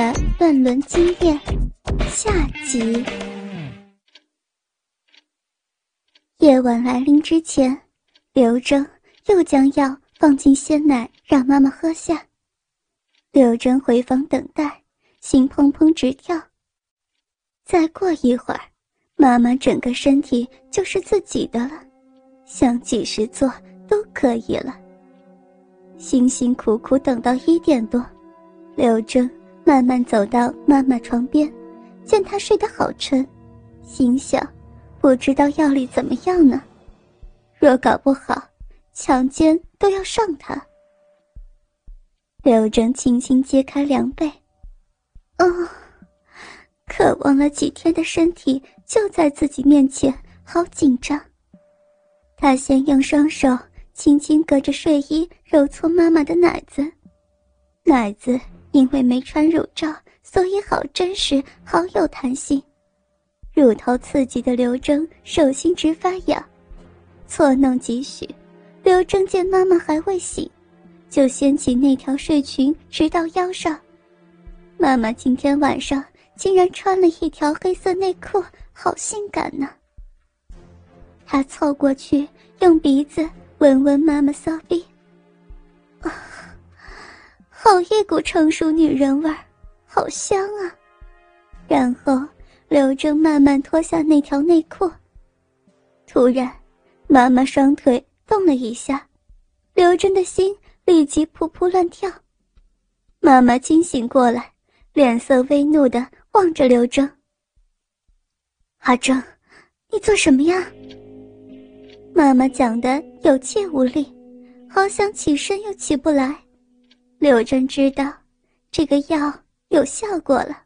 的乱伦经验下集。夜晚来临之前，刘征又将药放进鲜奶，让妈妈喝下。刘征回房等待，心砰砰直跳。再过一会儿，妈妈整个身体就是自己的了，想几时做都可以了。辛辛苦苦等到一点多，刘征慢慢走到妈妈床边，见她睡得好沉，心想：不知道药力怎么样呢？若搞不好，强奸都要上她。刘征轻轻揭开凉被，哦，渴望了几天的身体就在自己面前，好紧张。他先用双手轻轻隔着睡衣揉搓妈妈的奶子，奶子因为没穿乳罩，所以好真实，好有弹性。乳头刺激的刘征手心直发痒，错弄几许，刘征见妈妈还未醒。就掀起那条睡裙，直到腰上。妈妈今天晚上竟然穿了一条黑色内裤，好性感呢。他凑过去，用鼻子闻闻妈妈骚逼，啊，好一股成熟女人味儿，好香啊！然后刘征慢慢脱下那条内裤。突然，妈妈双腿动了一下，刘征的心。立即扑扑乱跳，妈妈惊醒过来，脸色微怒的望着刘征。阿征，你做什么呀？妈妈讲的有气无力，好想起身又起不来。刘征知道，这个药有效果了。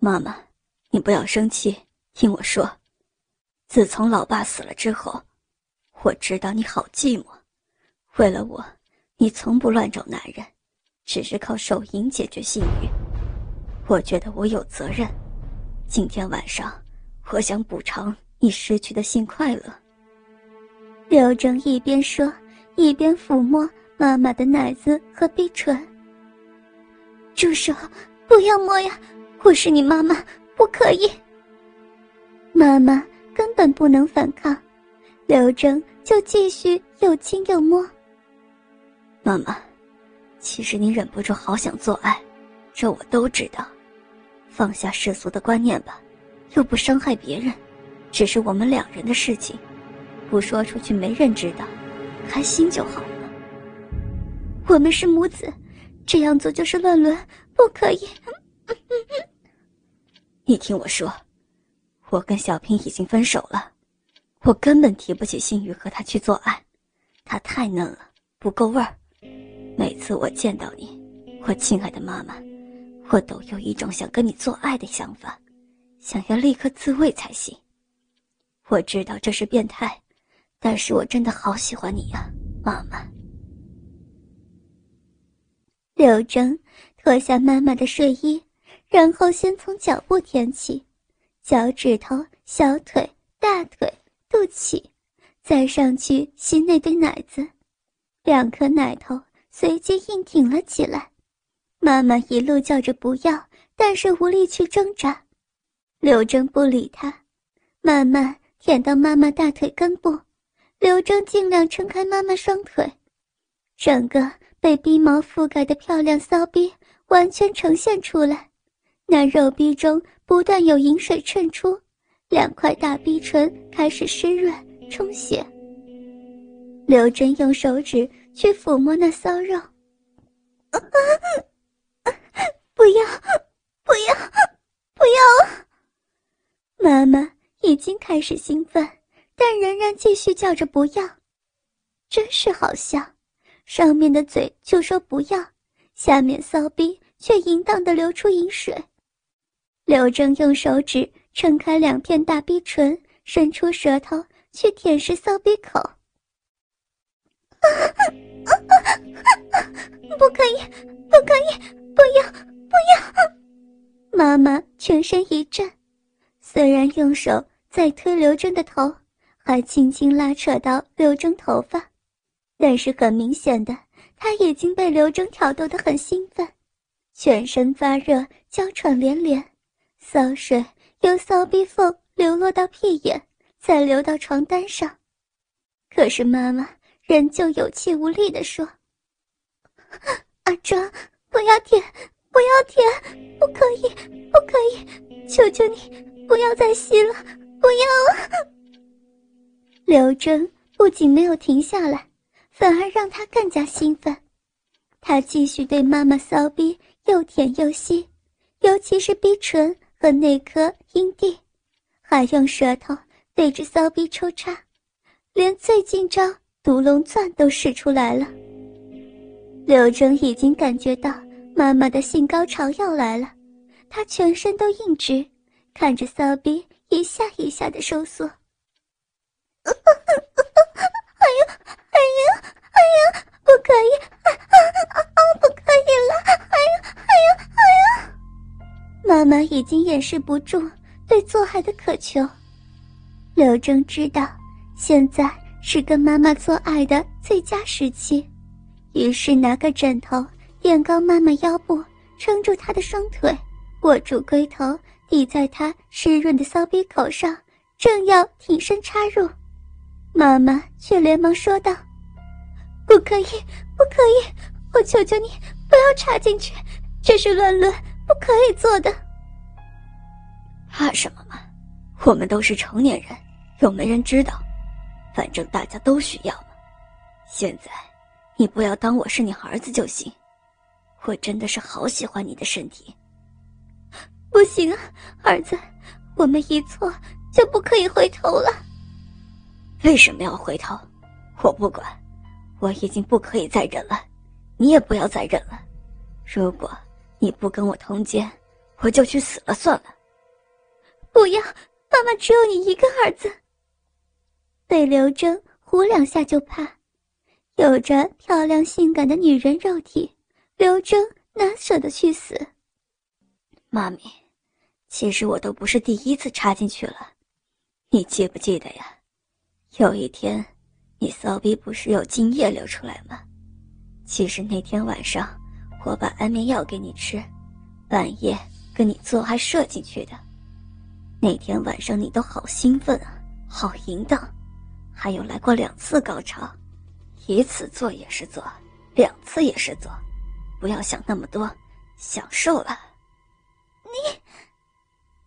妈妈，你不要生气，听我说，自从老爸死了之后，我知道你好寂寞。为了我，你从不乱找男人，只是靠手淫解决性欲。我觉得我有责任。今天晚上，我想补偿你失去的性快乐。刘正一边说，一边抚摸妈妈的奶子和逼唇。住手！不要摸呀！我是你妈妈，不可以。妈妈根本不能反抗，刘正就继续又亲又摸。妈妈，其实你忍不住好想做爱，这我都知道。放下世俗的观念吧，又不伤害别人，只是我们两人的事情，不说出去没人知道，开心就好。我们是母子，这样做就是乱伦，不可以。你听我说，我跟小平已经分手了，我根本提不起性欲和他去做爱，他太嫩了，不够味儿。每次我见到你，我亲爱的妈妈，我都有一种想跟你做爱的想法，想要立刻自慰才行。我知道这是变态，但是我真的好喜欢你呀，妈妈。刘征脱下妈妈的睡衣，然后先从脚部舔起，脚趾头、小腿、大腿、肚脐，再上去吸那堆奶子，两颗奶头。随即硬挺了起来，妈妈一路叫着不要，但是无力去挣扎。刘征不理他，慢慢舔到妈妈大腿根部。刘征尽量撑开妈妈双腿，整个被逼毛覆盖的漂亮骚逼完全呈现出来。那肉逼中不断有饮水渗出，两块大逼唇开始湿润充血。刘真用手指。去抚摸那骚肉，不要，不要，不要！妈妈已经开始兴奋，但仍然继续叫着不要，真是好笑。上面的嘴就说不要，下面骚逼却淫荡的流出淫水。刘正用手指撑开两片大逼唇，伸出舌头去舔舐骚逼口。不可以，不可以，不要，不要！妈妈全身一震，虽然用手在推刘真的头，还轻轻拉扯到刘真头发，但是很明显的，他已经被刘征挑逗得很兴奋，全身发热，娇喘连连，骚水由骚逼缝流落到屁眼，再流到床单上。可是妈妈仍旧有气无力地说：“阿庄，不要舔，不要舔，不可以，不可以，求求你不要再吸了，不要！”刘真不仅没有停下来，反而让他更加兴奋。他继续对妈妈骚逼又舔又吸，尤其是逼唇和那颗阴蒂，还用舌头对着骚逼抽插，连最近招毒龙钻都使出来了。刘征已经感觉到妈妈的性高潮要来了，他全身都硬直，看着骚逼一下一下的收缩。哎呀，哎呀，哎呀，不可以！啊啊啊不可以了！哎呀，哎呀，哎呀！妈妈已经掩饰不住对做爱的渴求。刘正知道现在是跟妈妈做爱的最佳时期，于是拿个枕头垫高妈妈腰部，撑住她的双腿，握住龟头抵在她湿润的骚逼口上，正要挺身插入。妈妈却连忙说道：“不可以，不可以！我求求你，不要插进去，这是乱伦，不可以做的。”怕什么嘛？我们都是成年人，又没人知道，反正大家都需要嘛。现在，你不要当我是你儿子就行。我真的是好喜欢你的身体。不行啊，儿子，我们一错就不可以回头了。为什么要回头？我不管，我已经不可以再忍了，你也不要再忍了。如果你不跟我通奸，我就去死了算了。不要，妈妈只有你一个儿子。被刘征呼两下就怕，有着漂亮性感的女人肉体，刘征哪舍得去死？妈咪，其实我都不是第一次插进去了，你记不记得呀？有一天，你骚逼不是有精液流出来吗？其实那天晚上，我把安眠药给你吃，半夜跟你做爱射进去的。那天晚上你都好兴奋啊，好淫荡，还有来过两次高潮，一次做也是做，两次也是做，不要想那么多，享受了。你，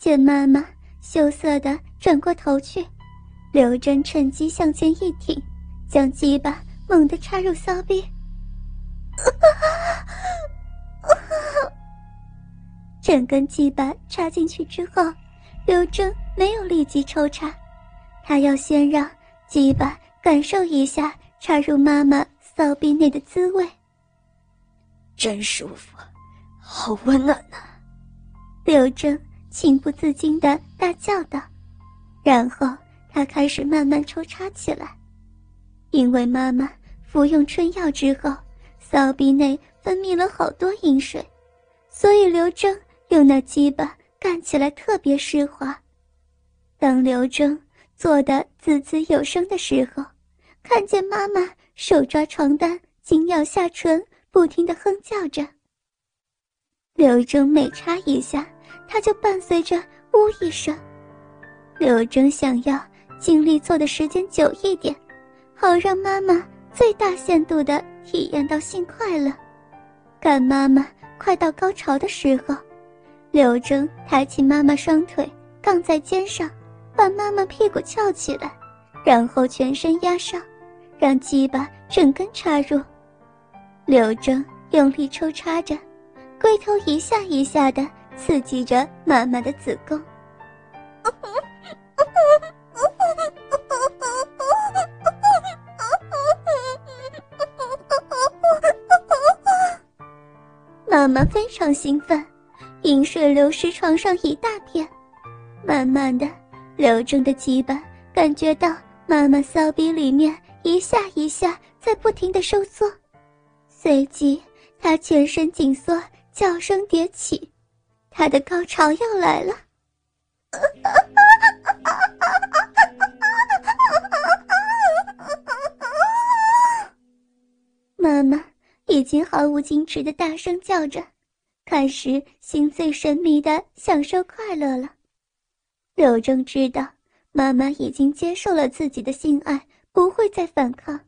见妈妈羞涩的转过头去。刘真趁机向前一挺，将鸡巴猛地插入骚逼。整根鸡巴插进去之后，刘征没有立即抽插，他要先让鸡巴感受一下插入妈妈骚逼内的滋味。真舒服，好温暖呐！刘征情不自禁的大叫道，然后。他开始慢慢抽插起来，因为妈妈服用春药之后，骚逼内分泌了好多阴水，所以刘征用那鸡巴干起来特别湿滑。当刘征做的滋滋有声的时候，看见妈妈手抓床单，紧咬下唇，不停的哼叫着。刘征每插一下，他就伴随着“呜”一声。刘征想要。尽力做的时间久一点，好让妈妈最大限度的体验到性快乐。赶妈妈快到高潮的时候，刘征抬起妈妈双腿，杠在肩上，把妈妈屁股翘起来，然后全身压上，让鸡巴整根插入。刘征用力抽插着，龟头一下一下的刺激着妈妈的子宫。妈妈非常兴奋，饮水流失床上一大片。慢慢的，刘正的鸡巴感觉到妈妈骚逼里面一下一下在不停的收缩，随即他全身紧缩，叫声迭起，他的高潮要来了。已经毫无矜持的大声叫着。开始心醉神迷的享受快乐了。柳正知道妈妈已经接受了自己的性爱，不会再反抗，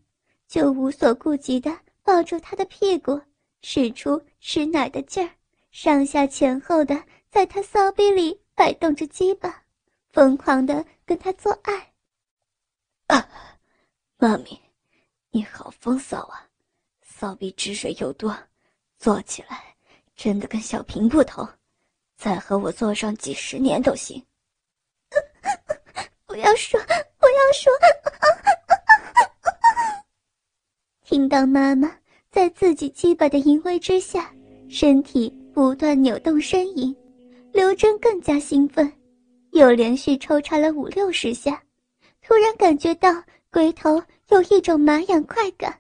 就无所顾忌的抱住她的屁股，使出吃奶的劲儿，上下前后的在她骚逼里摆动着鸡巴，疯狂的跟她做爱。啊，妈咪，你好风骚啊，骚逼汁水又多，做起来真的跟小平不同，再和我做上几十年都行。不要说，不要说！听到妈妈在自己鸡巴的淫威之下，身体不断扭动呻吟，刘真更加兴奋，又连续抽插了五六十下，突然感觉到龟头有一种麻痒快感，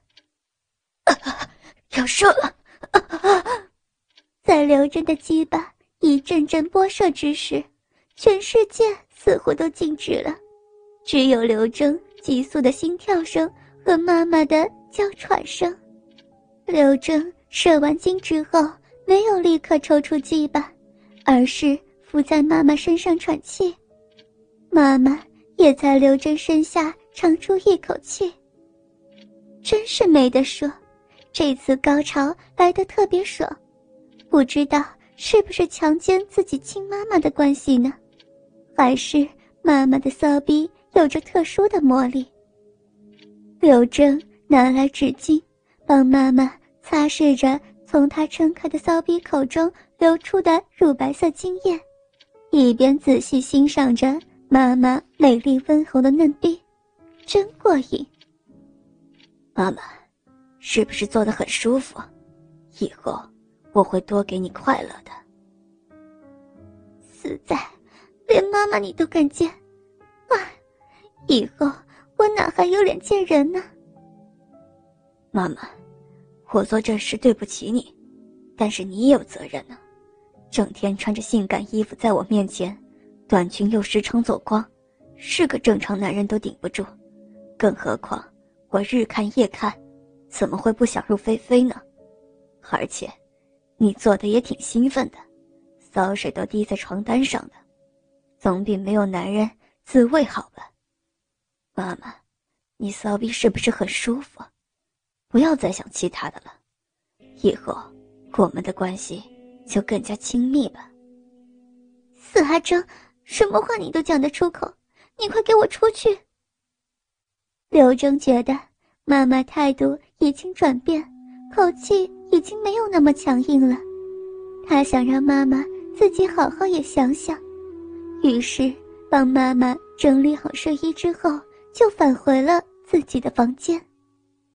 要射了！在刘真的鸡巴一阵阵波射之时，全世界似乎都静止了。只有刘征急速的心跳声和妈妈的娇喘声。刘征射完精之后，没有立刻抽出鸡巴，而是伏在妈妈身上喘气。妈妈也在刘征身下长出一口气。真是没得说，这次高潮来得特别爽，不知道是不是强奸自己亲妈妈的关系呢，还是妈妈的骚逼。有着特殊的魔力。柳正拿来纸巾，帮妈妈擦拭着从她撑开的骚逼口中流出的乳白色精液，一边仔细欣赏着妈妈美丽温红的嫩逼，真过瘾。妈妈，是不是做的很舒服？以后我会多给你快乐的。死在，连妈妈你都敢见，哎！以后我哪还有脸见人呢？妈妈，我做这事对不起你，但是你也有责任呢。整天穿着性感衣服在我面前，短裙又时常走光，是个正常男人都顶不住。更何况我日看夜看，怎么会不想入非非呢？而且，你做的也挺兴奋的，骚水都滴在床单上的，总比没有男人自慰好吧？妈妈，你骚逼是不是很舒服？不要再想其他的了，以后我们的关系就更加亲密吧。死阿征，什么话你都讲得出口？你快给我出去！刘征觉得妈妈态度已经转变，口气已经没有那么强硬了，他想让妈妈自己好好也想想，于是帮妈妈整理好睡衣之后。就返回了自己的房间。